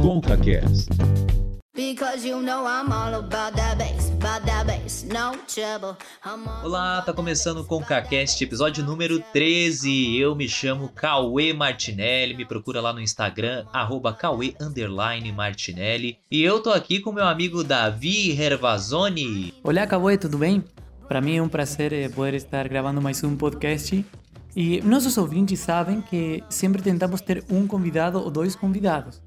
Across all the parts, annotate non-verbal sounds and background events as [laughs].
ConcaCast. Olá, tá começando o ConcaCast, episódio número 13. Eu me chamo Cauê Martinelli, me procura lá no Instagram, arroba Cauê Martinelli. E eu tô aqui com meu amigo Davi Hervazoni. Olá, Cauê, tudo bem? Para mim é um prazer eh, poder estar gravando mais um podcast. E nossos ouvintes sabem que sempre tentamos ter um convidado ou dois convidados.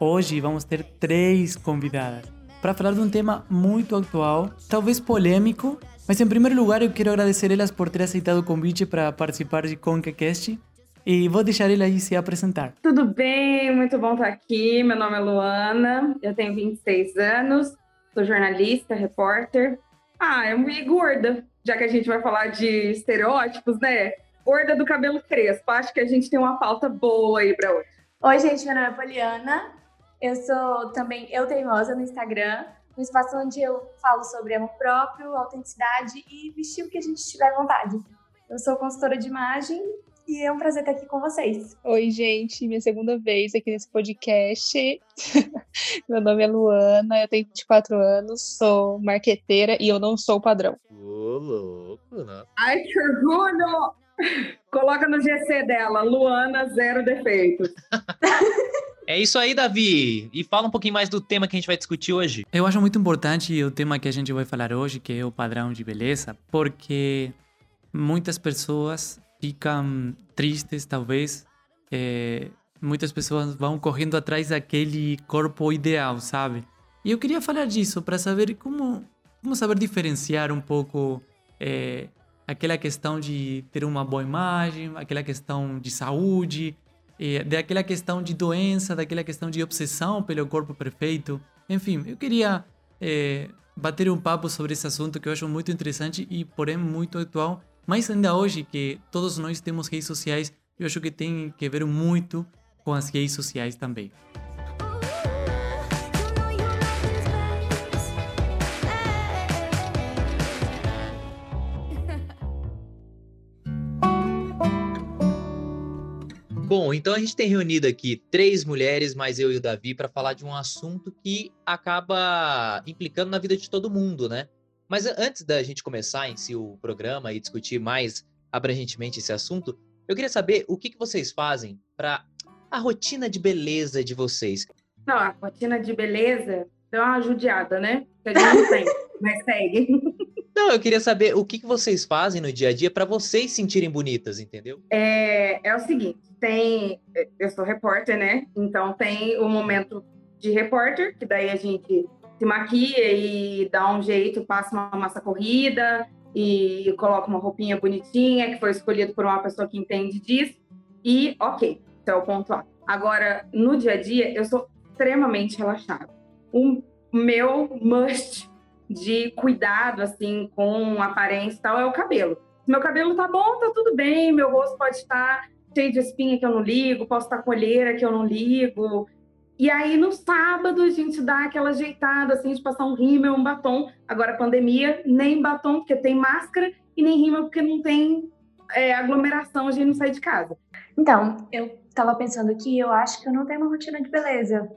Hoje vamos ter três convidadas para falar de um tema muito atual, talvez polêmico, mas em primeiro lugar eu quero agradecer elas por ter aceitado o convite para participar de ConcaCast e vou deixar ele aí se apresentar. Tudo bem, muito bom estar aqui. Meu nome é Luana, eu tenho 26 anos, sou jornalista, repórter. Ah, eu me gorda, já que a gente vai falar de estereótipos, né? Gorda do cabelo crespo. Acho que a gente tem uma pauta boa aí para hoje. Oi, gente, meu nome é Poliana. Eu sou também eu teimosa no Instagram, um espaço onde eu falo sobre amor próprio, autenticidade e vestir o que a gente tiver vontade. Eu sou consultora de imagem e é um prazer estar aqui com vocês. Oi, gente, minha segunda vez aqui nesse podcast. [laughs] Meu nome é Luana, eu tenho 24 anos, sou marqueteira e eu não sou padrão. Ô, louco, né? Ai, que orgulho! Coloca no GC dela, Luana, zero defeitos. [laughs] É isso aí, Davi. E fala um pouquinho mais do tema que a gente vai discutir hoje. Eu acho muito importante o tema que a gente vai falar hoje, que é o padrão de beleza, porque muitas pessoas ficam tristes, talvez. É, muitas pessoas vão correndo atrás daquele corpo ideal, sabe? E eu queria falar disso para saber como, como saber diferenciar um pouco é, aquela questão de ter uma boa imagem, aquela questão de saúde, daquela questão de doença, daquela questão de obsessão pelo corpo perfeito. Enfim, eu queria é, bater um papo sobre esse assunto que eu acho muito interessante e, porém, muito atual. Mas ainda hoje que todos nós temos redes sociais, eu acho que tem que ver muito com as redes sociais também. Bom, então a gente tem reunido aqui três mulheres, mais eu e o Davi, para falar de um assunto que acaba implicando na vida de todo mundo, né? Mas antes da gente começar em si o programa e discutir mais abrangentemente esse assunto, eu queria saber o que, que vocês fazem para a rotina de beleza de vocês. Não, a rotina de beleza deu uma judiada, né? Que a gente não tem, [laughs] mas segue. Não, eu queria saber o que, que vocês fazem no dia a dia para vocês sentirem bonitas, entendeu? É, é o seguinte, tem, eu sou repórter, né? Então tem o momento de repórter, que daí a gente se maquia e dá um jeito, passa uma massa corrida e coloca uma roupinha bonitinha que foi escolhido por uma pessoa que entende disso. E ok, esse é o ponto A. Agora, no dia a dia, eu sou extremamente relaxada. O meu must de cuidado, assim, com aparência e tal, é o cabelo. Meu cabelo tá bom, tá tudo bem, meu rosto pode estar cheio de espinha que eu não ligo, posso estar com olheira que eu não ligo. E aí, no sábado, a gente dá aquela ajeitada, assim, de passar um rímel, um batom. Agora, pandemia, nem batom, porque tem máscara, e nem rímel, porque não tem é, aglomeração, a gente não sai de casa. Então, eu tava pensando aqui, eu acho que eu não tenho uma rotina de beleza.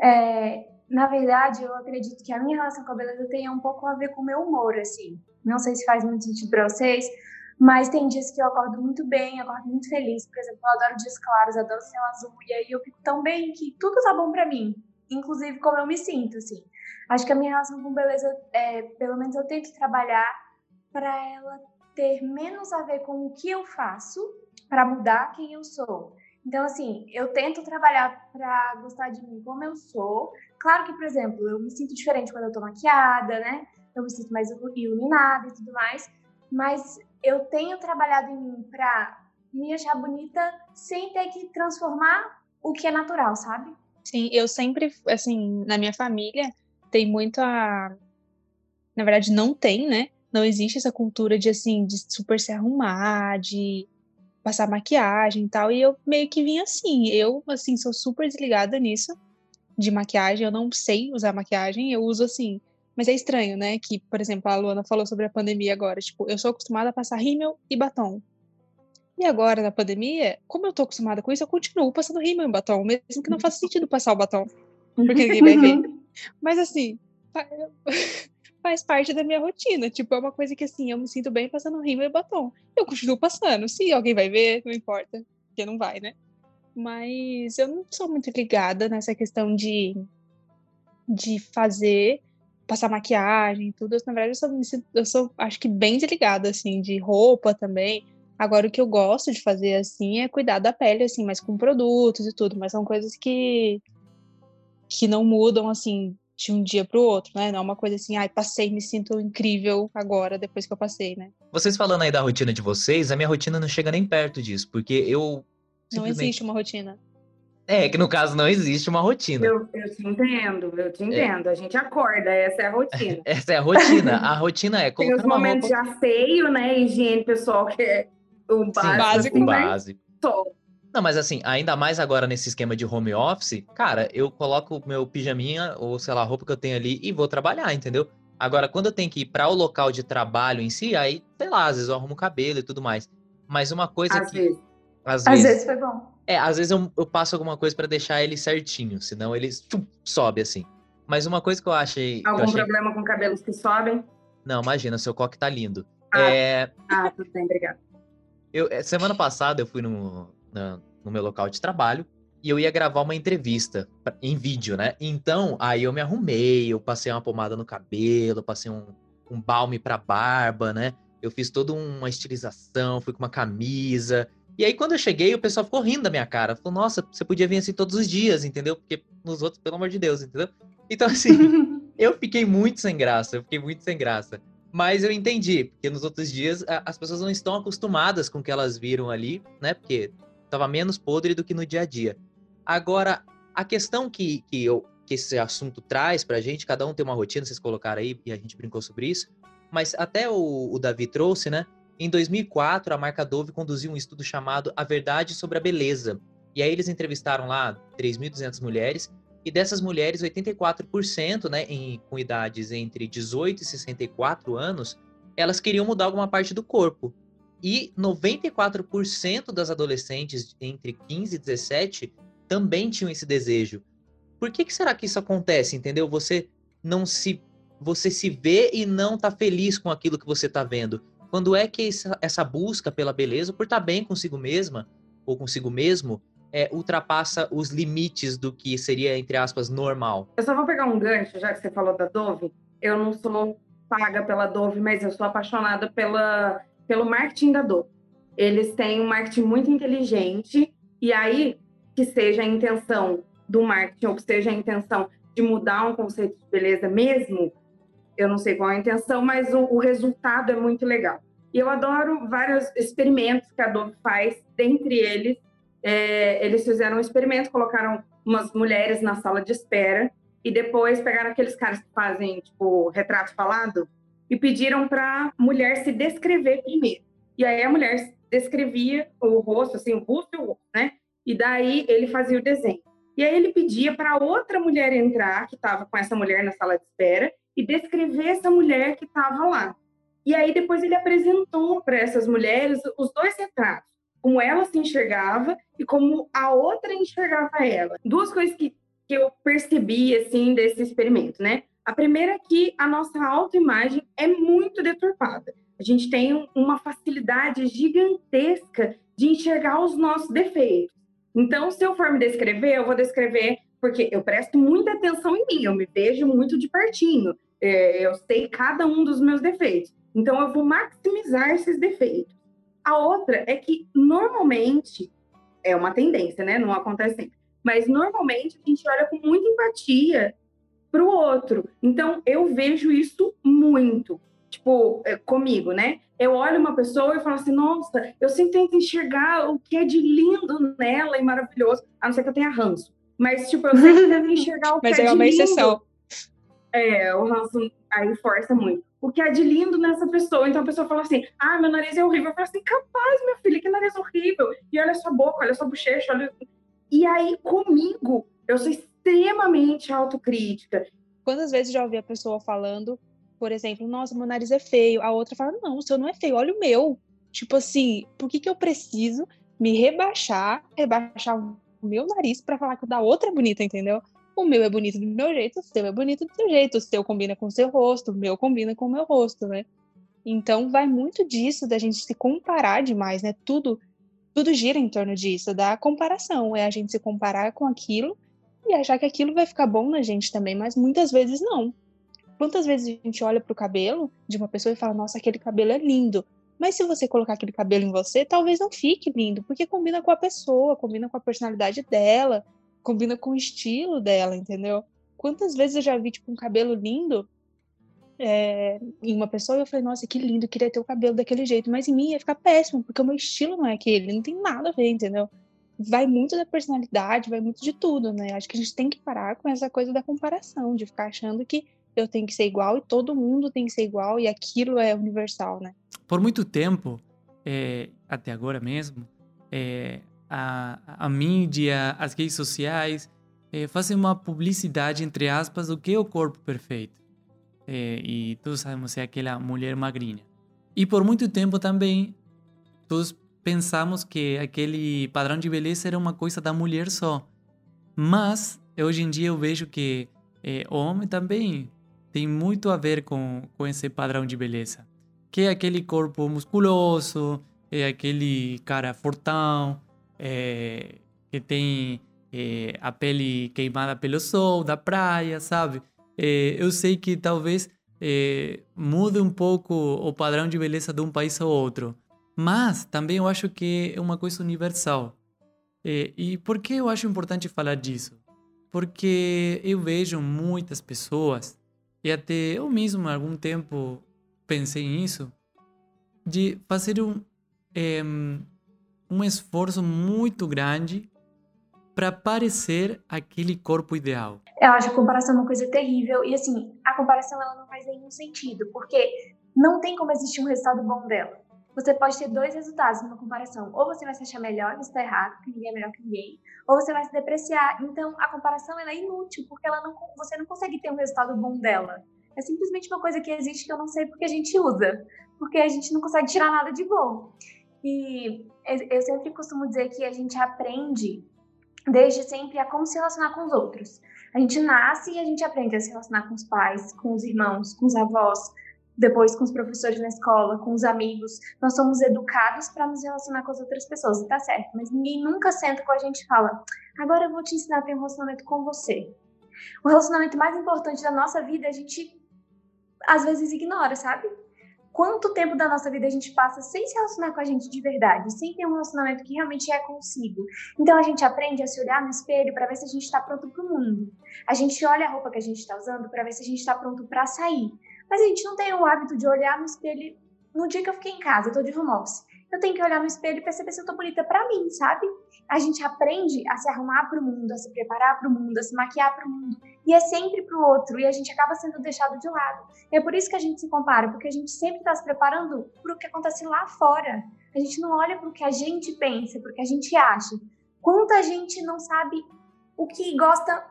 É, na verdade, eu acredito que a minha relação com a beleza tenha um pouco a ver com o meu humor, assim. Não sei se faz muito sentido para vocês, mas tem dias que eu acordo muito bem, acordo muito feliz. Por exemplo, eu adoro dias claros, adoro céu azul, e aí eu fico tão bem que tudo tá bom para mim, inclusive como eu me sinto, assim. Acho que a minha relação com beleza, é, pelo menos eu tento trabalhar para ela ter menos a ver com o que eu faço para mudar quem eu sou. Então, assim, eu tento trabalhar para gostar de mim como eu sou. Claro que, por exemplo, eu me sinto diferente quando eu tô maquiada, né? Eu me sinto mais iluminada e tudo mais. Mas eu tenho trabalhado em mim para me achar bonita sem ter que transformar o que é natural, sabe? Sim, eu sempre, assim, na minha família, tem muito a. Na verdade, não tem, né? Não existe essa cultura de, assim, de super se arrumar, de passar maquiagem e tal. E eu meio que vim assim. Eu, assim, sou super desligada nisso, de maquiagem. Eu não sei usar maquiagem. Eu uso, assim, mas é estranho, né? Que, por exemplo, a Luana falou sobre a pandemia agora. Tipo, eu sou acostumada a passar rímel e batom. E agora, na pandemia, como eu tô acostumada com isso, eu continuo passando rímel em batom, mesmo que não faça sentido passar o batom, porque ninguém vai ver. Mas assim, faz parte da minha rotina. Tipo, é uma coisa que assim, eu me sinto bem passando rímel e batom. Eu continuo passando. Se alguém vai ver, não importa, porque não vai, né? Mas eu não sou muito ligada nessa questão de, de fazer, passar maquiagem e tudo. Na verdade, eu sou, eu sou, acho que bem desligada, assim, de roupa também. Agora, o que eu gosto de fazer, assim, é cuidar da pele, assim, mas com produtos e tudo. Mas são coisas que, que não mudam, assim, de um dia para o outro, né? Não é uma coisa assim, ai, passei, me sinto incrível agora, depois que eu passei, né? Vocês falando aí da rotina de vocês, a minha rotina não chega nem perto disso, porque eu. Não existe uma rotina. É, que no caso não existe uma rotina. Eu, eu te entendo, eu te entendo. É. A gente acorda, essa é a rotina. [laughs] essa é a rotina. [laughs] A rotina é colocar Tem os momentos roupa... de asseio, né? Higiene pessoal, que é o básico. Sim, básico. O básico. Não, mas assim, ainda mais agora nesse esquema de home office, cara, eu coloco meu pijaminha ou, sei lá, a roupa que eu tenho ali e vou trabalhar, entendeu? Agora, quando eu tenho que ir para o local de trabalho em si, aí, sei lá, às vezes eu arrumo o cabelo e tudo mais. Mas uma coisa às que. Vezes. Às, às vezes. foi bom. É, às vezes eu, eu passo alguma coisa para deixar ele certinho, senão ele tchum, sobe assim. Mas uma coisa que eu achei. Algum eu achei... problema com cabelos que sobem? Não, imagina, seu coque tá lindo. Ah, é... ah tudo bem, obrigada. Eu, é, semana passada eu fui no, no, no meu local de trabalho e eu ia gravar uma entrevista em vídeo, né? Então, aí eu me arrumei, eu passei uma pomada no cabelo, passei um, um balme pra barba, né? Eu fiz toda uma estilização, fui com uma camisa. E aí, quando eu cheguei, o pessoal ficou rindo da minha cara. Falou, nossa, você podia vir assim todos os dias, entendeu? Porque nos outros, pelo amor de Deus, entendeu? Então, assim, [laughs] eu fiquei muito sem graça, eu fiquei muito sem graça. Mas eu entendi, porque nos outros dias as pessoas não estão acostumadas com o que elas viram ali, né? Porque estava menos podre do que no dia a dia. Agora, a questão que, que, eu, que esse assunto traz pra gente, cada um tem uma rotina, vocês colocaram aí e a gente brincou sobre isso, mas até o, o Davi trouxe, né? Em 2004, a marca Dove conduziu um estudo chamado A Verdade sobre a Beleza. E aí eles entrevistaram lá 3.200 mulheres e dessas mulheres, 84%, né, em, com idades entre 18 e 64 anos, elas queriam mudar alguma parte do corpo. E 94% das adolescentes entre 15 e 17 também tinham esse desejo. Por que, que será que isso acontece, entendeu? Você não se você se vê e não tá feliz com aquilo que você tá vendo. Quando é que essa, busca pela beleza, por estar tá bem consigo mesma ou consigo mesmo, é, ultrapassa os limites do que seria, entre aspas, normal. Eu só vou pegar um gancho, já que você falou da Dove. Eu não sou paga pela Dove, mas eu sou apaixonada pela, pelo marketing da Dove. Eles têm um marketing muito inteligente, e aí, que seja a intenção do marketing, ou que seja a intenção de mudar um conceito de beleza mesmo, eu não sei qual é a intenção, mas o, o resultado é muito legal. E eu adoro vários experimentos que a Dove faz, dentre eles é, eles fizeram um experimento, colocaram umas mulheres na sala de espera e depois pegaram aqueles caras que fazem, tipo, retrato falado e pediram para a mulher se descrever primeiro. E aí a mulher descrevia o rosto, assim, o busto e o rosto, né? E daí ele fazia o desenho. E aí ele pedia para outra mulher entrar, que estava com essa mulher na sala de espera, e descrever essa mulher que estava lá. E aí depois ele apresentou para essas mulheres os dois retratos como ela se enxergava e como a outra enxergava ela. Duas coisas que, que eu percebi, assim, desse experimento, né? A primeira é que a nossa autoimagem é muito deturpada. A gente tem uma facilidade gigantesca de enxergar os nossos defeitos. Então, se eu for me descrever, eu vou descrever porque eu presto muita atenção em mim, eu me vejo muito de pertinho, é, eu sei cada um dos meus defeitos. Então, eu vou maximizar esses defeitos. A outra é que, normalmente, é uma tendência, né? Não acontece sempre. Mas, normalmente, a gente olha com muita empatia para o outro. Então, eu vejo isso muito. Tipo, é, comigo, né? Eu olho uma pessoa e falo assim, nossa, eu sempre tento enxergar o que é de lindo nela e maravilhoso, a não ser que eu tenha ranço. Mas, tipo, eu sempre tento [laughs] enxergar o que Mas é, é uma exceção. É, o ranço aí força muito o que é de lindo nessa pessoa. Então a pessoa fala assim: ah, meu nariz é horrível. Eu falo assim: capaz, minha filha, que nariz horrível. E olha sua boca, olha sua bochecha. Olha... E aí, comigo, eu sou extremamente autocrítica. Quantas vezes já ouvi a pessoa falando, por exemplo, nossa, meu nariz é feio. A outra fala: não, o seu não é feio, olha o meu. Tipo assim, por que, que eu preciso me rebaixar, rebaixar o meu nariz para falar que o da outra é bonita, entendeu? O meu é bonito do meu jeito, o seu é bonito do seu jeito, o seu combina com o seu rosto, o meu combina com o meu rosto, né? Então vai muito disso da gente se comparar demais, né? Tudo tudo gira em torno disso, da comparação, é a gente se comparar com aquilo e achar que aquilo vai ficar bom na gente também, mas muitas vezes não. Quantas vezes a gente olha para o cabelo de uma pessoa e fala: "Nossa, aquele cabelo é lindo". Mas se você colocar aquele cabelo em você, talvez não fique lindo, porque combina com a pessoa, combina com a personalidade dela, combina com o estilo dela, entendeu? Quantas vezes eu já vi, tipo, um cabelo lindo é, em uma pessoa e eu falei, nossa, que lindo, queria ter o cabelo daquele jeito, mas em mim ia ficar péssimo, porque o meu estilo não é aquele, não tem nada a ver, entendeu? Vai muito da personalidade, vai muito de tudo, né? Acho que a gente tem que parar com essa coisa da comparação, de ficar achando que eu tenho que ser igual e todo mundo tem que ser igual e aquilo é universal, né? Por muito tempo, é, até agora mesmo, é, a, a mídia, as redes sociais é, fazem uma publicidade, entre aspas, do que é o corpo perfeito. É, e todos sabemos é aquela mulher magrinha. E por muito tempo também, todos pensamos que aquele padrão de beleza era uma coisa da mulher só. Mas, hoje em dia eu vejo que é, o homem também tem muito a ver com, com esse padrão de beleza. Que é aquele corpo musculoso, é aquele cara fortão, é, que tem é, a pele queimada pelo sol, da praia, sabe? É, eu sei que talvez é, mude um pouco o padrão de beleza de um país ao outro, mas também eu acho que é uma coisa universal. É, e por que eu acho importante falar disso? Porque eu vejo muitas pessoas e até eu mesmo, há algum tempo, pensei nisso, de fazer um, é, um esforço muito grande para parecer aquele corpo ideal. Eu acho a comparação uma coisa terrível e assim, a comparação ela não faz nenhum sentido, porque não tem como existir um resultado bom dela. Você pode ter dois resultados numa comparação. Ou você vai se achar melhor, você está errado, que ninguém é melhor que ninguém, ou você vai se depreciar. Então, a comparação é inútil, porque ela não, você não consegue ter um resultado bom dela. É simplesmente uma coisa que existe que eu não sei porque a gente usa, porque a gente não consegue tirar nada de bom. E eu sempre costumo dizer que a gente aprende desde sempre a como se relacionar com os outros. A gente nasce e a gente aprende a se relacionar com os pais, com os irmãos, com os avós, depois com os professores na escola, com os amigos. Nós somos educados para nos relacionar com as outras pessoas, tá certo, mas ninguém nunca senta com a gente e fala: agora eu vou te ensinar a ter um relacionamento com você. O relacionamento mais importante da nossa vida a gente às vezes ignora, sabe? Quanto tempo da nossa vida a gente passa sem se relacionar com a gente de verdade, sem ter um relacionamento que realmente é consigo. Então a gente aprende a se olhar no espelho para ver se a gente está pronto para o mundo. A gente olha a roupa que a gente está usando para ver se a gente está pronto para sair. Mas a gente não tem o hábito de olhar no espelho no dia que eu fiquei em casa, eu tô de home office. Eu tenho que olhar no espelho e perceber se eu tô bonita para mim, sabe? A gente aprende a se arrumar para o mundo, a se preparar para o mundo, a se maquiar para o mundo. E é sempre para o outro, e a gente acaba sendo deixado de lado. E é por isso que a gente se compara, porque a gente sempre está se preparando para o que acontece lá fora. A gente não olha para o que a gente pensa, para o que a gente acha. Quanta gente não sabe o que gosta.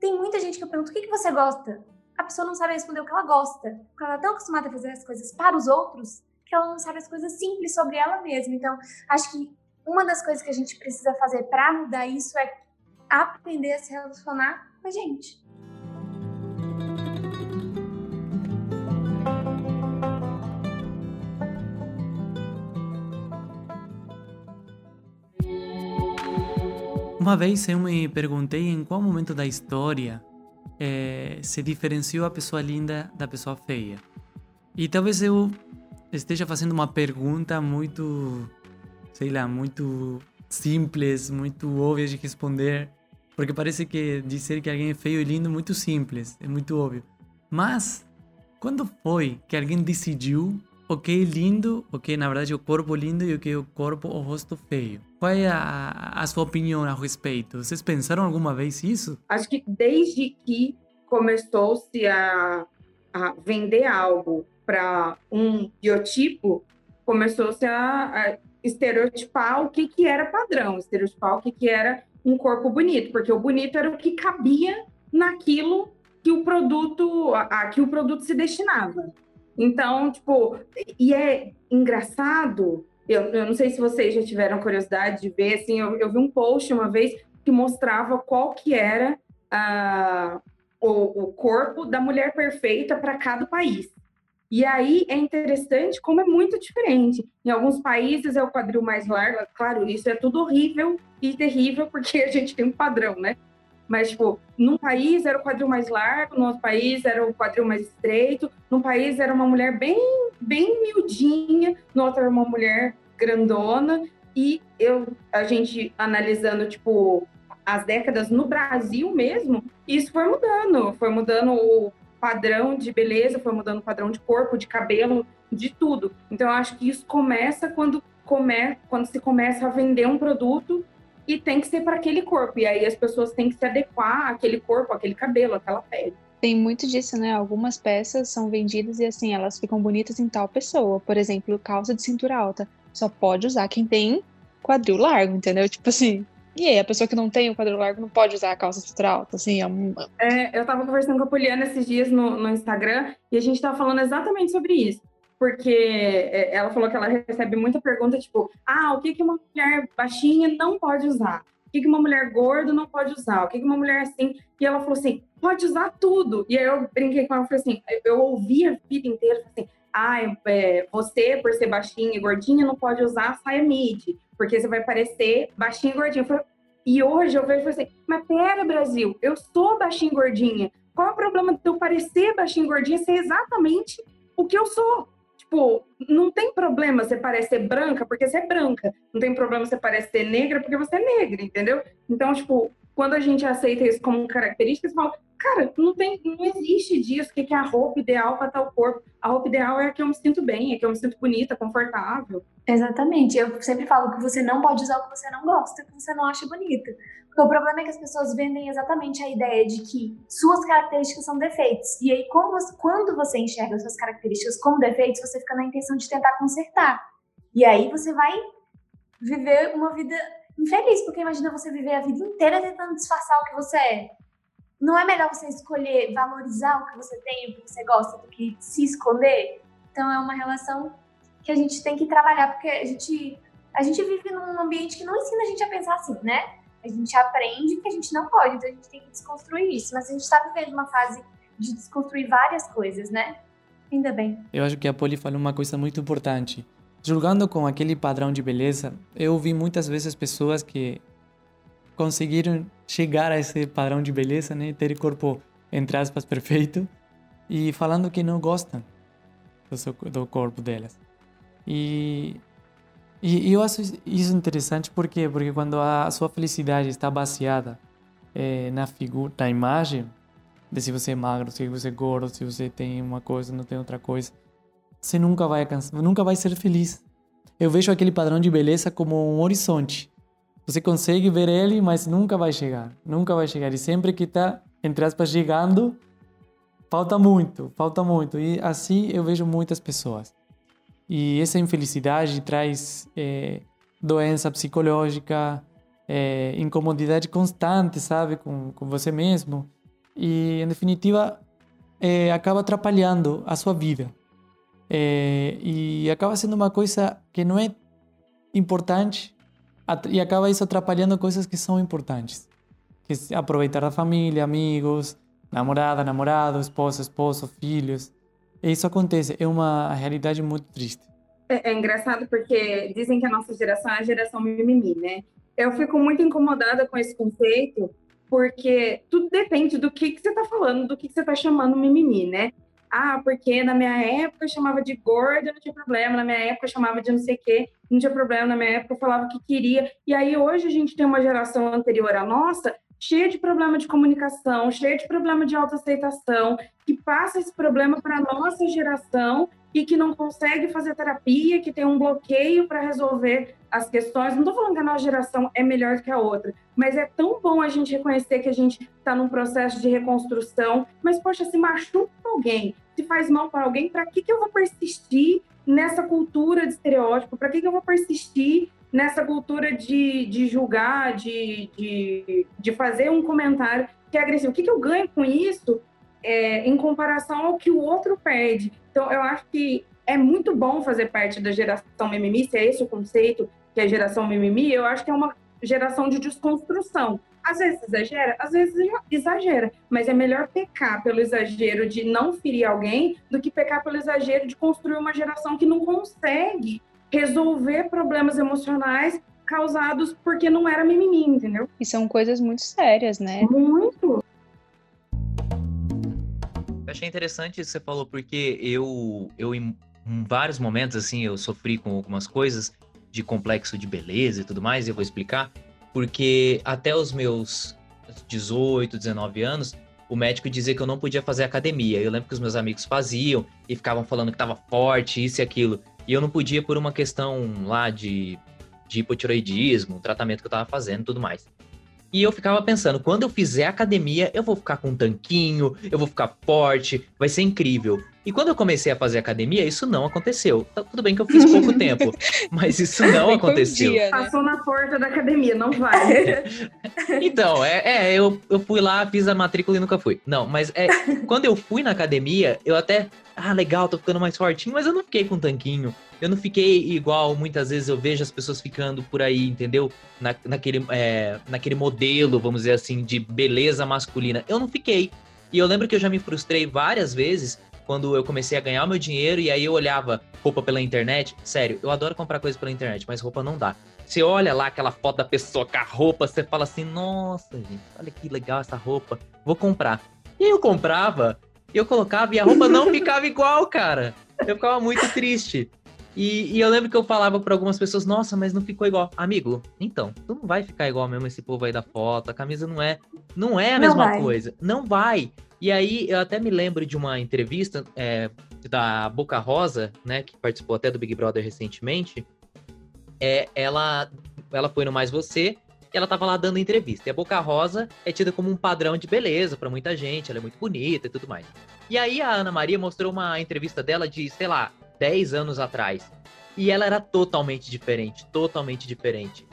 Tem muita gente que eu pergunto: o que, que você gosta? A pessoa não sabe responder o que ela gosta, porque ela é tão acostumada a fazer as coisas para os outros que ela não sabe as coisas simples sobre ela mesma. Então, acho que uma das coisas que a gente precisa fazer para mudar isso é aprender a se relacionar com a gente. Uma vez eu me perguntei em qual momento da história é, se diferenciou a pessoa linda da pessoa feia. E talvez eu esteja fazendo uma pergunta muito, sei lá, muito simples, muito óbvia de responder, porque parece que dizer que alguém é feio e lindo é muito simples, é muito óbvio. Mas quando foi que alguém decidiu o que lindo, o que na verdade o corpo lindo e o que o corpo, o rosto feio? Qual é a, a sua opinião a respeito? Vocês pensaram alguma vez isso? Acho que desde que começou-se a, a vender algo para um biotipo, começou-se a, a, estereotipar o que, que era padrão, estereotipar o que, que era um corpo bonito, porque o bonito era o que cabia naquilo que o produto, a, a que o produto se destinava. Então, tipo, e é engraçado Eu, eu não sei se vocês já tiveram curiosidade de ver, assim, eu, eu vi um post uma vez que mostrava qual que era a, o, o corpo da mulher perfeita para cada país. E aí é interessante como é muito diferente. Em alguns países é o quadril mais largo, claro, isso é tudo horrível e terrível porque a gente tem um padrão, né? Mas, tipo, num país era o quadril mais largo, no outro país era o quadril mais estreito, num país era uma mulher bem, bem miudinha, no outro era uma mulher grandona. E eu, a gente analisando, tipo, as décadas no Brasil mesmo, isso foi mudando. Foi mudando o padrão de beleza, foi mudando o padrão de corpo, de cabelo, de tudo. Então, eu acho que isso começa quando, come, quando se começa a vender um produto e tem que ser para aquele corpo. E aí as pessoas têm que se adequar àquele corpo, àquele cabelo, àquela pele. Tem muito disso, né? Algumas peças são vendidas e assim, elas ficam bonitas em tal pessoa. Por exemplo, calça de cintura alta. Só pode usar quem tem quadril largo, entendeu? Tipo assim. E aí, a pessoa que não tem o quadril largo não pode usar a calça de cintura alta, assim, é, um... é Eu tava conversando com a Poliana esses dias no, no Instagram e a gente tava falando exatamente sobre isso porque é, ela falou que ela recebe muita pergunta, tipo, ah, o que, que uma mulher baixinha não pode usar? O que, que uma mulher gorda não pode usar? O que, que uma mulher assim? E ela falou assim, pode usar tudo. E aí eu brinquei com ela, falei assim, eu ouvi a vida inteira, assim, ah, é, você, por ser baixinha e gordinha, não pode usar saia mid, porque você vai parecer baixinha e gordinha. Falei, e hoje eu vejo assim, mas pera, Brasil, eu sou baixinha e gordinha. Qual é o problema de eu parecer baixinha e gordinha ser exatamente o que eu sou? Tipo, não tem problema você parecer branca porque você é branca. Não tem problema você parecer negra porque você é negra, entendeu? Então, tipo, quando a gente aceita isso como característica, você fala, cara, não tem, não existe disso, o que é a roupa ideal para tal corpo. A roupa ideal é a que eu me sinto bem, é que eu me sinto bonita, confortável. Exatamente. Eu sempre falo que você não pode usar o que você não gosta, que você não acha bonito. Porque o problema é que as pessoas vendem exatamente a ideia de que suas características são defeitos. E aí, quando você enxerga suas características como defeitos, você fica na intenção de tentar consertar. E aí você vai viver uma vida infeliz, porque imagina você viver a vida inteira tentando disfarçar o que você é. Não é melhor você escolher valorizar o que você tem, o que você gosta, do que se esconder? Então é uma relação que a gente tem que trabalhar, porque a gente, a gente vive num ambiente que não ensina a gente a pensar assim, né? A gente aprende que a gente não pode, então a gente tem que desconstruir isso. Mas a gente está vivendo uma fase de desconstruir várias coisas, né? Ainda bem. Eu acho que a Poli falou uma coisa muito importante. Julgando com aquele padrão de beleza, eu ouvi muitas vezes pessoas que conseguiram chegar a esse padrão de beleza, né? Ter corpo, entre aspas, perfeito. E falando que não gostam do, seu, do corpo delas. E e, eu acho isso interessante porque porque quando a sua felicidade está baseada é, na figura, na imagem, de se você é magro, se você é gordo, se você tem uma coisa, não tem outra coisa, você nunca vai alcançar, nunca vai ser feliz. Eu vejo aquele padrão de beleza como um horizonte. Você consegue ver ele, mas nunca vai chegar, nunca vai chegar. E sempre que está, entre aspas, chegando, falta muito, falta muito. E assim eu vejo muitas pessoas. E essa infelicidade traz é, doença psicológica, é, incomodidade constante, sabe, com, com você mesmo. E, em definitiva, é, acaba atrapalhando a sua vida. É, e acaba sendo uma coisa que não é importante e acaba isso atrapalhando coisas que são importantes. Que é aproveitar da família, amigos, namorada, namorado, esposa, esposo, filhos. Isso acontece, é uma realidade muito triste. É, é, engraçado porque dizem que a nossa geração é a geração mimimi, né? Eu fico muito incomodada com esse conceito, porque tudo depende do que, que você está falando, do que, que você está chamando mimimi, né? Ah, porque na minha época eu chamava de gorda, não tinha problema, na minha época eu chamava de não sei o quê, não tinha problema, na minha época eu falava o que queria. E aí hoje a gente tem uma geração anterior à nossa cheia de problema de comunicação, cheia de problema de autoaceitação, que passa esse problema para a nossa geração e que não consegue fazer terapia, que tem um bloqueio para resolver as questões. Não estou falando que a nossa geração é melhor que a outra, mas é tão bom a gente reconhecer que a gente está num processo de reconstrução. Mas, poxa, se machuca alguém, se faz mal para alguém, para que, que eu vou persistir nessa cultura de estereótipo? Para que, que eu vou persistir nessa cultura de, de julgar, de, de, de fazer um comentário que é agressivo. O que, que eu ganho com isso é, em comparação ao que o outro perde? Então, eu acho que é muito bom fazer parte da geração mimimi, se é esse o conceito que é geração mimimi, eu acho que é uma geração de desconstrução. Às vezes exagera, às vezes exagera, mas é melhor pecar pelo exagero de não ferir alguém do que pecar pelo exagero de construir uma geração que não consegue resolver problemas emocionais causados porque não era mimimi, entendeu? E são coisas muito sérias, né? Muito. Eu achei interessante isso que você falou, porque eu, eu em, em vários momentos, assim, eu sofri com algumas coisas de complexo de beleza e tudo mais, e eu vou explicar, porque até os meus 18, 19 anos, o médico dizia que eu não podia fazer academia. Eu lembro que os meus amigos faziam e ficavam falando que estava forte, isso e aquilo. E eu não podia por uma questão lá de, de hipotiroidismo, tratamento que eu estava fazendo e tudo mais. E eu ficava pensando, quando eu fizer academia, eu vou ficar com um tanquinho, eu vou ficar forte, vai ser incrível. E quando eu comecei a fazer academia, isso não aconteceu. Tá, tudo bem que eu fiz pouco [laughs] tempo, mas isso não aconteceu. Dia, né? Passou na porta da academia, não vai. [laughs] então, é, é, eu, eu fui lá, fiz a matrícula e nunca fui. Não, mas é, [laughs] quando eu fui na academia, eu até. Ah, legal, tô ficando mais fortinho, mas eu não fiquei com tanquinho. Eu não fiquei igual muitas vezes eu vejo as pessoas ficando por aí, entendeu? Na, naquele, é, naquele modelo, vamos dizer assim, de beleza masculina. Eu não fiquei. E eu lembro que eu já me frustrei várias vezes quando eu comecei a ganhar o meu dinheiro e aí eu olhava roupa pela internet. Sério, eu adoro comprar coisas pela internet, mas roupa não dá. Você olha lá aquela foto da pessoa com a roupa, você fala assim: nossa, gente, olha que legal essa roupa, vou comprar. E eu comprava, eu colocava e a roupa não ficava igual, cara. Eu ficava muito triste. E, e, eu lembro que eu falava para algumas pessoas, nossa, mas não ficou igual. Amigo, então, tu não vai ficar igual mesmo esse povo aí da foto, a camisa não é, não é a mesma coisa. Não vai. E aí, eu até me lembro de uma entrevista é, da Boca Rosa, né, que participou até do Big Brother recentemente. É, ela, ela foi no Mais Você e ela tava lá dando entrevista. E a Boca Rosa é tida como um padrão de beleza para muita gente, ela é muito bonita e tudo mais. E aí a Ana Maria mostrou uma entrevista dela de, sei lá, 10 anos atrás. E ela era totalmente diferente, totalmente diferente.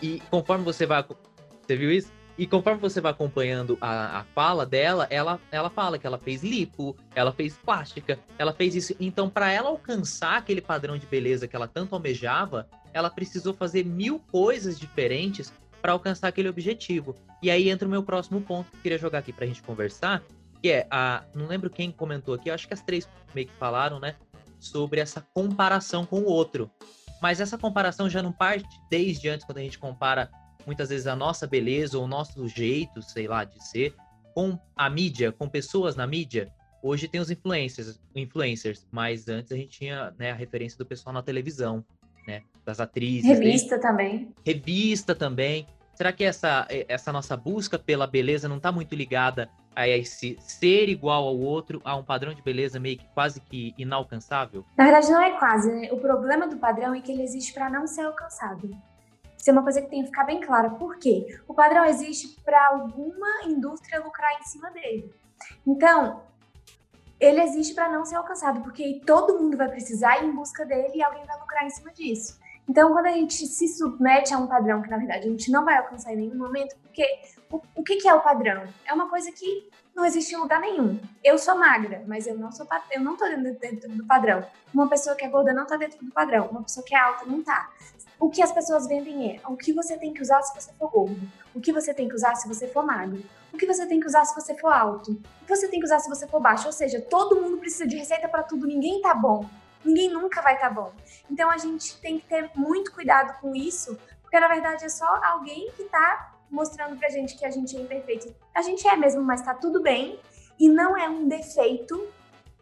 E conforme você vai. Você viu isso? E conforme você vai acompanhando a, a fala dela, ela, ela fala que ela fez lipo, ela fez plástica, ela fez isso. Então, para ela alcançar aquele padrão de beleza que ela tanto almejava, ela precisou fazer mil coisas diferentes para alcançar aquele objetivo. E aí entra o meu próximo ponto que eu queria jogar aqui para a gente conversar, que é a. Não lembro quem comentou aqui, acho que as três meio que falaram, né? Sobre essa comparação com o outro. Mas essa comparação já não parte desde antes, quando a gente compara muitas vezes a nossa beleza ou o nosso jeito, sei lá, de ser, com a mídia, com pessoas na mídia. Hoje tem os influencers, influencers, mas antes a gente tinha né, a referência do pessoal na televisão, né? Das atrizes. Revista né? também. Revista também. Será que essa, essa nossa busca pela beleza não está muito ligada a esse ser igual ao outro, a um padrão de beleza meio que quase que inalcançável? Na verdade, não é quase. Né? O problema do padrão é que ele existe para não ser alcançado. Isso é uma coisa que tem que ficar bem clara. Por quê? O padrão existe para alguma indústria lucrar em cima dele. Então, ele existe para não ser alcançado, porque todo mundo vai precisar ir em busca dele e alguém vai lucrar em cima disso. Então, quando a gente se submete a um padrão que, na verdade, a gente não vai alcançar em nenhum momento, porque o, o que, que é o padrão? É uma coisa que não existe em lugar nenhum. Eu sou magra, mas eu não sou eu não tô dentro, dentro do padrão. Uma pessoa que é gorda não tá dentro do padrão. Uma pessoa que é alta não tá o que as pessoas vendem é o que você tem que usar se você for gordo, o que você tem que usar se você for magro, o que você tem que usar se você for alto, o que você tem que usar se você for baixo. Ou seja, todo mundo precisa de receita para tudo, ninguém tá bom. Ninguém nunca vai estar tá bom. Então a gente tem que ter muito cuidado com isso, porque na verdade é só alguém que tá mostrando pra gente que a gente é imperfeito. A gente é mesmo, mas tá tudo bem. E não é um defeito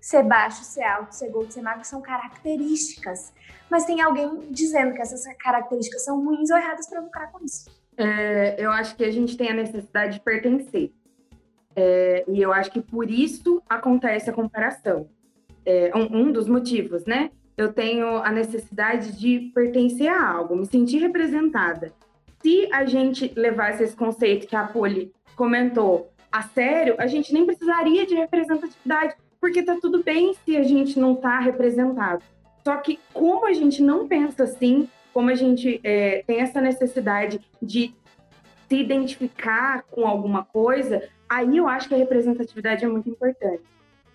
ser baixo, ser alto, ser gordo, ser magro, são características mas tem alguém dizendo que essas características são ruins ou erradas para lucrar com isso. É, eu acho que a gente tem a necessidade de pertencer. É, e eu acho que por isso acontece a comparação. É, um, um, dos motivos, né? Eu tenho a necessidade de pertencer a algo, me sentir representada. Se a gente levasse esse conceito que a Poli comentou a sério, a gente nem precisaria de representatividade, porque tá tudo bem se a gente não tá representado. Só que como a gente não pensa assim, como a gente é, tem essa necessidade de se identificar com alguma coisa, aí eu acho que a representatividade é muito importante.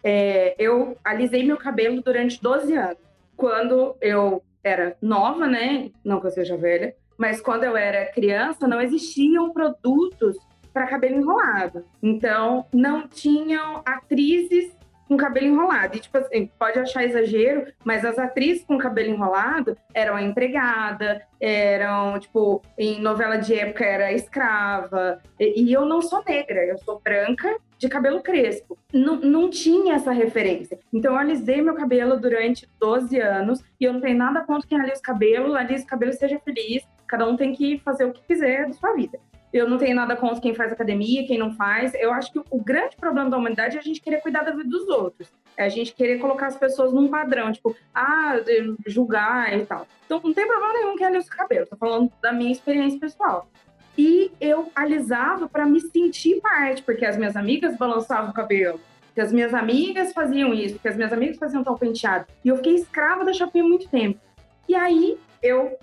É, eu alisei meu cabelo durante 12 anos. quando eu era nova, né? Não que eu seja velha, mas quando eu era criança, não existiam produtos para cabelo enrolado. Então, não tinham atrizes com cabelo enrolado. E, tipo assim, pode achar exagero, mas as atrizes com cabelo enrolado eram a empregada, eram, tipo, em novela de época era escrava. E, e eu não sou negra, eu sou branca de cabelo crespo. Não, não tinha essa referência. Então, eu alisei meu cabelo durante 12 anos e eu não tenho nada contra quem alisa o cabelo, alisa o cabelo seja feliz. Cada um tem que fazer o que quiser da sua vida. Eu não tenho nada contra quem faz academia, quem não faz. Eu acho que o grande problema da humanidade é a gente querer cuidar da vida dos outros. É a gente querer colocar as pessoas num padrão, tipo, ah, julgar e tal. Então, não tem problema nenhum que alise o cabelo. Tô falando da minha experiência pessoal. E eu alisava para me sentir parte, porque as minhas amigas balançavam o cabelo, que as minhas amigas faziam isso, que as minhas amigas faziam tal penteado. E eu fiquei escrava da chapinha muito tempo. E aí eu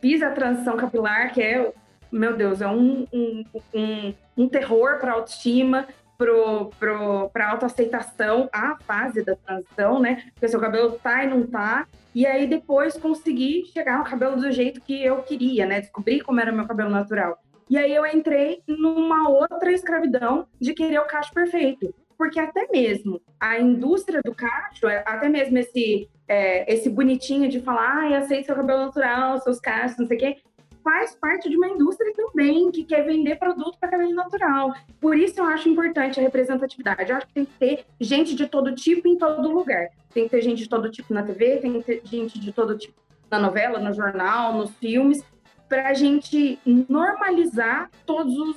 fiz a transição capilar, que é meu Deus, é um, um, um, um terror para a autoestima, para a autoaceitação, a fase da transição, né? Porque seu cabelo tá e não tá. E aí depois consegui chegar no cabelo do jeito que eu queria, né? Descobri como era meu cabelo natural. E aí eu entrei numa outra escravidão de querer o cacho perfeito. Porque até mesmo a indústria do cacho, é, até mesmo esse, é, esse bonitinho de falar, ai, aceita seu cabelo natural, seus cachos, não sei o quê, faz parte de uma indústria também que quer vender produto para cabelo natural. Por isso eu acho importante a representatividade. Eu acho que tem que ter gente de todo tipo em todo lugar. Tem que ter gente de todo tipo na TV, tem que ter gente de todo tipo na novela, no jornal, nos filmes, para a gente normalizar todos os,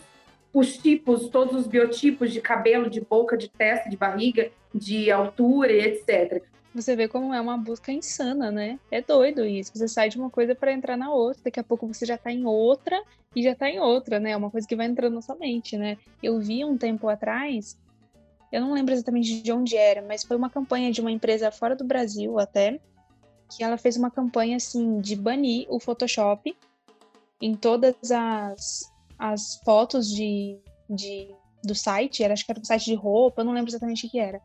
os tipos, todos os biotipos de cabelo, de boca, de testa, de barriga, de altura e etc. Você vê como é uma busca insana, né? É doido isso. Você sai de uma coisa para entrar na outra, daqui a pouco você já tá em outra e já tá em outra, né? É uma coisa que vai entrando na sua mente, né? Eu vi um tempo atrás, eu não lembro exatamente de onde era, mas foi uma campanha de uma empresa fora do Brasil até, que ela fez uma campanha assim de banir o Photoshop em todas as, as fotos de, de do site, era, acho que era um site de roupa, eu não lembro exatamente o que era.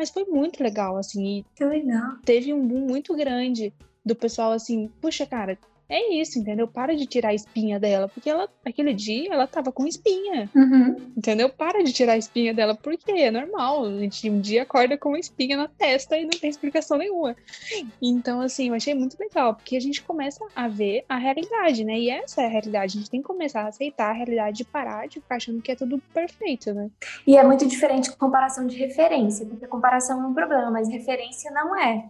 Mas foi muito legal, assim. que legal. Teve um boom muito grande do pessoal assim, puxa, cara, é isso, entendeu? Para de tirar a espinha dela, porque ela, aquele dia, ela tava com espinha, uhum. entendeu? Para de tirar a espinha dela, porque é normal. A gente um dia acorda com uma espinha na testa e não tem explicação nenhuma. Então, assim, eu achei muito legal, porque a gente começa a ver a realidade, né? E essa é a realidade. A gente tem que começar a aceitar a realidade e parar de ficar achando que é tudo perfeito, né? E é muito diferente comparação de referência, porque comparação é um problema, mas referência não é.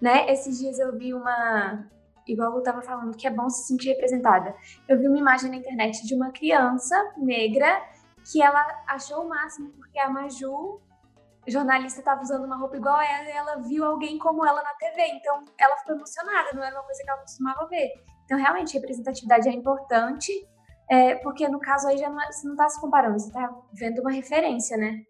Né? Esses dias eu vi uma, igual eu estava falando, que é bom se sentir representada. Eu vi uma imagem na internet de uma criança negra que ela achou o máximo porque a Maju, jornalista, estava usando uma roupa igual a ela e ela viu alguém como ela na TV. Então ela ficou emocionada, não era uma coisa que ela costumava ver. Então realmente representatividade é importante, é, porque no caso aí já não, é, você não está se comparando, você está vendo uma referência, né?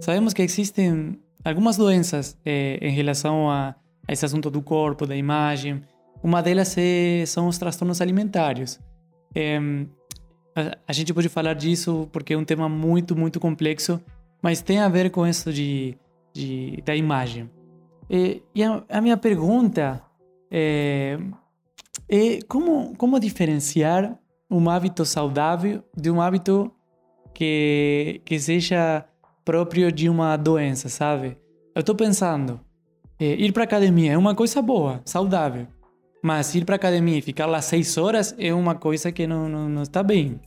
Sabemos que existem algumas doenças eh, em relação a esse assunto do corpo, da imagem. Uma delas é, são os transtornos alimentares. É, a, a, gente pode falar disso porque é um tema muito, muito complexo, mas tem a ver com isso de, de da imagem. E, e a, a, minha pergunta é, é como, como diferenciar um hábito saudável de um hábito que, que seja próprio de uma doença, sabe? Eu estou pensando, é, ir para academia é uma coisa boa, saudável. Mas ir para academia e ficar lá seis horas é uma coisa que não, não, não está bem.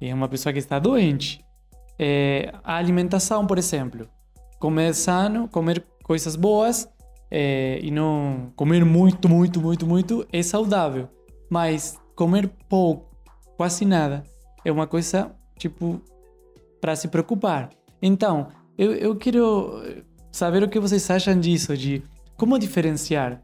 É uma pessoa que está doente. É, a alimentação, por exemplo. Comer sano, comer coisas boas é, e não comer muito, muito, muito, muito é saudável. Mas comer pouco, quase nada, é uma coisa, tipo, para se preocupar. Então, eu, eu quero saber o que vocês acham disso, de como diferenciar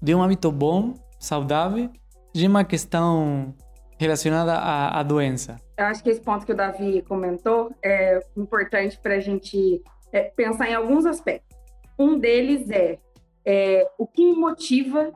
de um hábito bom, saudável, de uma questão relacionada à, à doença. Eu acho que esse ponto que o Davi comentou é importante para a gente é, pensar em alguns aspectos. Um deles é, é o que motiva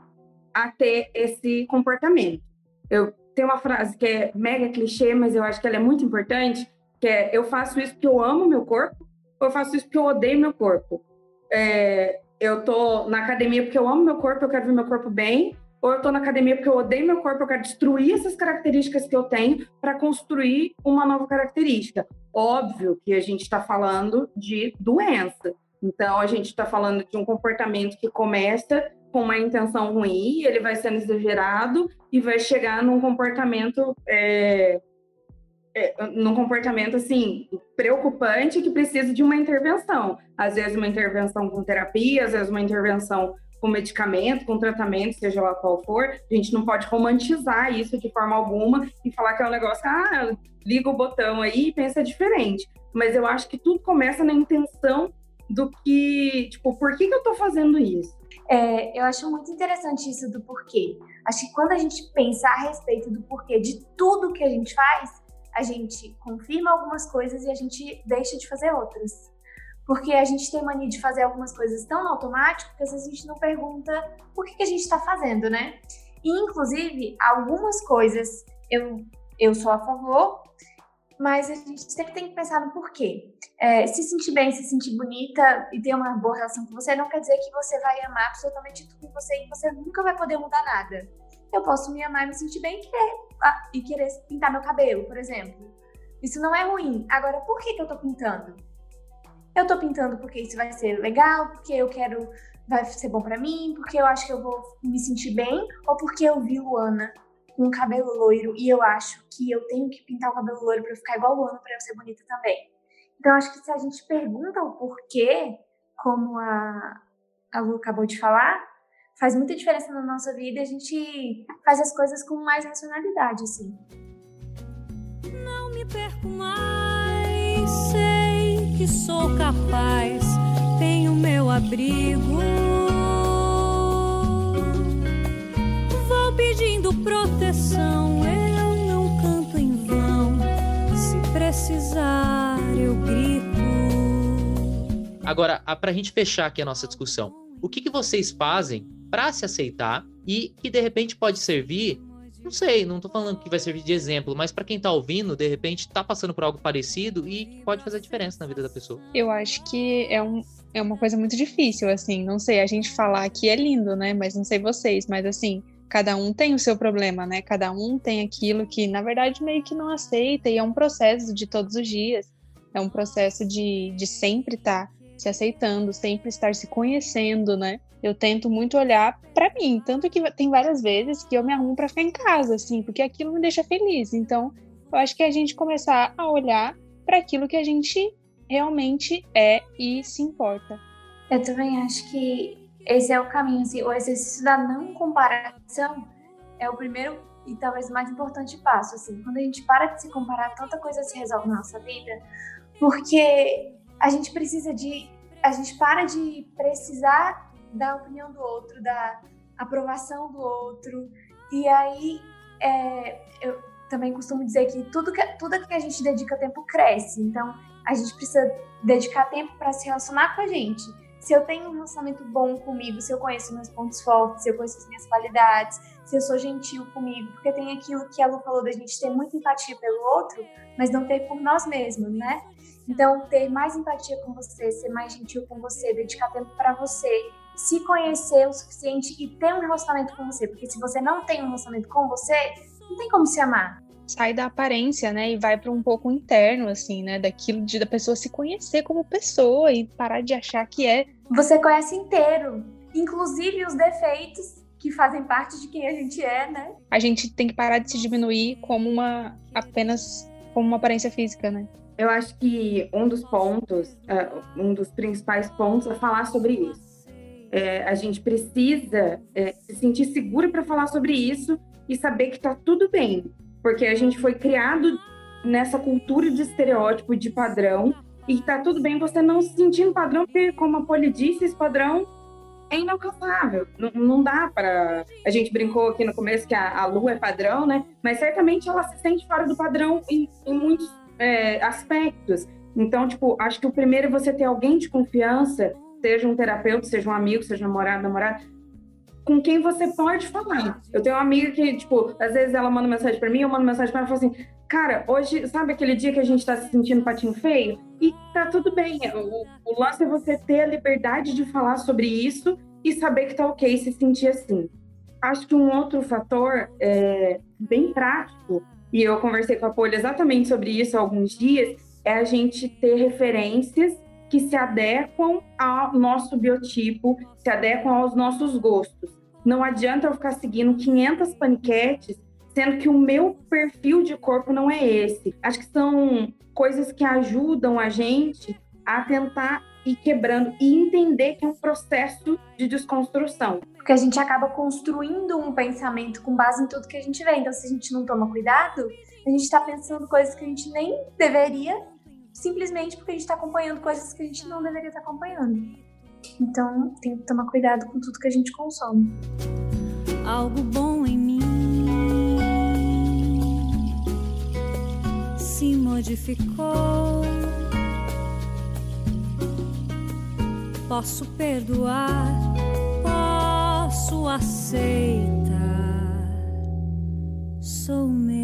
a ter esse comportamento. Eu tenho uma frase que é mega clichê, mas eu acho que ela é muito importante, que é eu faço isso porque eu amo meu corpo eu faço isso porque eu odeio meu corpo. é, eu tô na academia porque eu amo meu corpo, eu quero ver meu corpo bem, ou eu tô na academia porque eu odeio meu corpo, eu quero destruir essas características que eu tenho para construir uma nova característica. Óbvio que a gente está falando de doença. Então, a gente está falando de um comportamento que começa com uma intenção ruim, ele vai sendo exagerado e vai chegar num comportamento é, num comportamento assim preocupante que precisa de uma intervenção. Às vezes uma intervenção com terapia, às vezes uma intervenção com medicamento, com tratamento, seja lá qual for. A gente não pode romantizar isso de forma alguma e falar que é um negócio, ah, liga o botão aí e pensa diferente. Mas eu acho que tudo começa na intenção do que, tipo, por que, que eu tô fazendo isso? É, eu acho muito interessante isso do porquê. Acho que quando a gente pensa a respeito do porquê de tudo que a gente faz, a gente confirma algumas coisas e a gente deixa de fazer outras. Porque a gente tem mania de fazer algumas coisas tão automático que às vezes a gente não pergunta por que, que a gente está fazendo, né? E, inclusive, algumas coisas eu, eu sou a favor, mas a gente sempre tem que pensar no porquê. É, se sentir bem, se sentir bonita e ter uma boa relação com você, não quer dizer que você vai amar absolutamente tudo em você e você nunca vai poder mudar nada. Eu posso me amar e me sentir bem e querer ah, e querer pintar meu cabelo, por exemplo. Isso não é ruim. Agora, por que, que eu tô pintando? Eu tô pintando porque isso vai ser legal, porque eu quero, vai ser bom para mim, porque eu acho que eu vou me sentir bem, ou porque eu vi Luana com cabelo loiro e eu acho que eu tenho que pintar o cabelo loiro para ficar igual Luana para eu ser bonita também. Então, acho que se a gente pergunta o porquê, como a, a Lu acabou de falar, faz muita diferença na nossa vida e a gente faz as coisas com mais racionalidade, assim. Não me perco mais, sei que sou capaz, tenho meu abrigo. Vou pedindo proteção, eu não canto em vão. Se precisar, eu grito. Agora, para a gente fechar aqui a nossa discussão, o que, que vocês fazem para se aceitar e que de repente pode servir, não sei, não tô falando que vai servir de exemplo, mas para quem tá ouvindo, de repente tá passando por algo parecido e pode fazer diferença na vida da pessoa. Eu acho que é um é uma coisa muito difícil, assim, não sei, a gente falar que é lindo, né? Mas não sei vocês, mas assim, cada um tem o seu problema, né? Cada um tem aquilo que, na verdade, meio que não aceita, e é um processo de todos os dias. É um processo de, de sempre estar tá se aceitando, sempre estar se conhecendo, né? Eu tento muito olhar para mim, tanto que tem várias vezes que eu me arrumo para ficar em casa, assim, porque aquilo me deixa feliz. Então, eu acho que a gente começar a olhar para aquilo que a gente realmente é e se importa. Eu também acho que esse é o caminho, assim, o exercício da não comparação é o primeiro e talvez mais importante passo, assim, quando a gente para de se comparar, tanta coisa se resolve na nossa vida, porque a gente precisa de, a gente para de precisar da opinião do outro, da aprovação do outro. E aí, é, eu também costumo dizer que tudo que, tudo que a gente dedica tempo cresce. Então, a gente precisa dedicar tempo para se relacionar com a gente. Se eu tenho um relacionamento bom comigo, se eu conheço meus pontos fortes, se eu conheço as minhas qualidades, se eu sou gentil comigo, porque tem aquilo que a Lu falou da gente ter muita empatia pelo outro, mas não ter por nós mesmos, né? Então, ter mais empatia com você, ser mais gentil com você, dedicar tempo para você, se conhecer o suficiente e ter um relacionamento com você. Porque se você não tem um relacionamento com você, não tem como se amar. Sai da aparência, né? E vai para um pouco interno, assim, né? Daquilo de da pessoa se conhecer como pessoa e parar de achar que é. Você conhece inteiro, inclusive os defeitos que fazem parte de quem a gente é, né? A gente tem que parar de se diminuir como uma apenas como uma aparência física, né? Eu acho que um dos pontos, uh, um dos principais pontos é falar sobre isso é, a gente precisa é, se sentir segura para falar sobre isso e saber que está tudo bem, porque a gente foi criado nessa cultura de estereótipo, de padrão, e está tudo bem você não se sentir padrão, porque, como a Poli disse, esse padrão é inalcançável. Não, não dá para. A gente brincou aqui no começo que a, a Lu é padrão, né? Mas certamente ela se sente fora do padrão em, em muitos é, aspectos. Então, tipo, acho que o primeiro é você ter alguém de confiança seja um terapeuta, seja um amigo, seja namorado, namorada, com quem você pode falar. Eu tenho uma amiga que, tipo, às vezes ela manda mensagem para mim, eu mando mensagem para ela e falo assim: cara, hoje, sabe aquele dia que a gente tá se sentindo patinho feio? E tá tudo bem. O, o lance é você ter a liberdade de falar sobre isso e saber que tá ok se sentir assim. Acho que um outro fator é, bem prático, e eu conversei com a Polly exatamente sobre isso há alguns dias, é a gente ter referências que se adequam ao nosso biotipo, se adequam aos nossos gostos. Não adianta eu ficar seguindo 500 paniquetes, sendo que o meu perfil de corpo não é esse. Acho que são coisas que ajudam a gente a tentar ir quebrando e entender que é um processo de desconstrução. Porque a gente acaba construindo um pensamento com base em tudo que a gente vê. Então, se a gente não toma cuidado, a gente está pensando coisas que a gente nem deveria, simplesmente porque a gente está acompanhando coisas que a gente não deveria estar tá acompanhando. Então, tem que tomar cuidado com tudo que a gente consome. Algo bom em mim se modificou. Posso perdoar, posso aceitar. Sou meu.